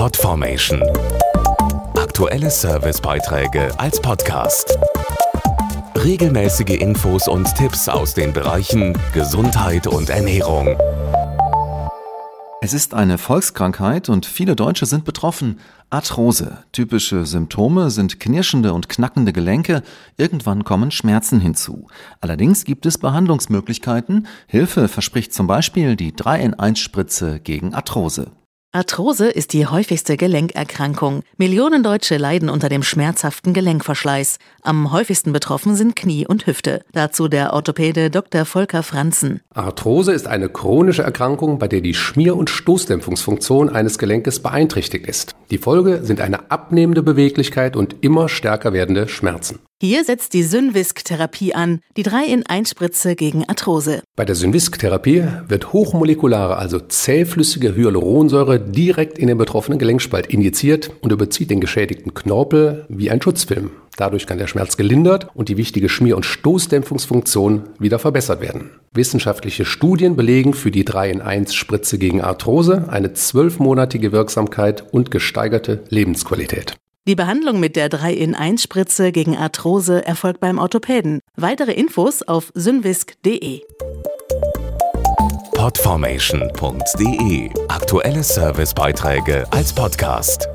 Podformation. Aktuelle Servicebeiträge als Podcast. Regelmäßige Infos und Tipps aus den Bereichen Gesundheit und Ernährung. Es ist eine Volkskrankheit und viele Deutsche sind betroffen. Arthrose. Typische Symptome sind knirschende und knackende Gelenke. Irgendwann kommen Schmerzen hinzu. Allerdings gibt es Behandlungsmöglichkeiten. Hilfe verspricht zum Beispiel die 3 in 1 Spritze gegen Arthrose. Arthrose ist die häufigste Gelenkerkrankung. Millionen Deutsche leiden unter dem schmerzhaften Gelenkverschleiß. Am häufigsten betroffen sind Knie und Hüfte. Dazu der Orthopäde Dr. Volker Franzen. Arthrose ist eine chronische Erkrankung, bei der die Schmier- und Stoßdämpfungsfunktion eines Gelenkes beeinträchtigt ist. Die Folge sind eine abnehmende Beweglichkeit und immer stärker werdende Schmerzen. Hier setzt die Synvisk-Therapie an, die 3-in-1-Spritze gegen Arthrose. Bei der Synvisk-Therapie wird hochmolekulare, also zähflüssige Hyaluronsäure direkt in den betroffenen Gelenkspalt injiziert und überzieht den geschädigten Knorpel wie ein Schutzfilm. Dadurch kann der Schmerz gelindert und die wichtige Schmier- und Stoßdämpfungsfunktion wieder verbessert werden. Wissenschaftliche Studien belegen für die 3-in-1-Spritze gegen Arthrose eine zwölfmonatige Wirksamkeit und gesteigerte Lebensqualität. Die Behandlung mit der 3-in-1-Spritze gegen Arthrose erfolgt beim Orthopäden. Weitere Infos auf synvisk.de. Podformation.de Aktuelle Servicebeiträge als Podcast.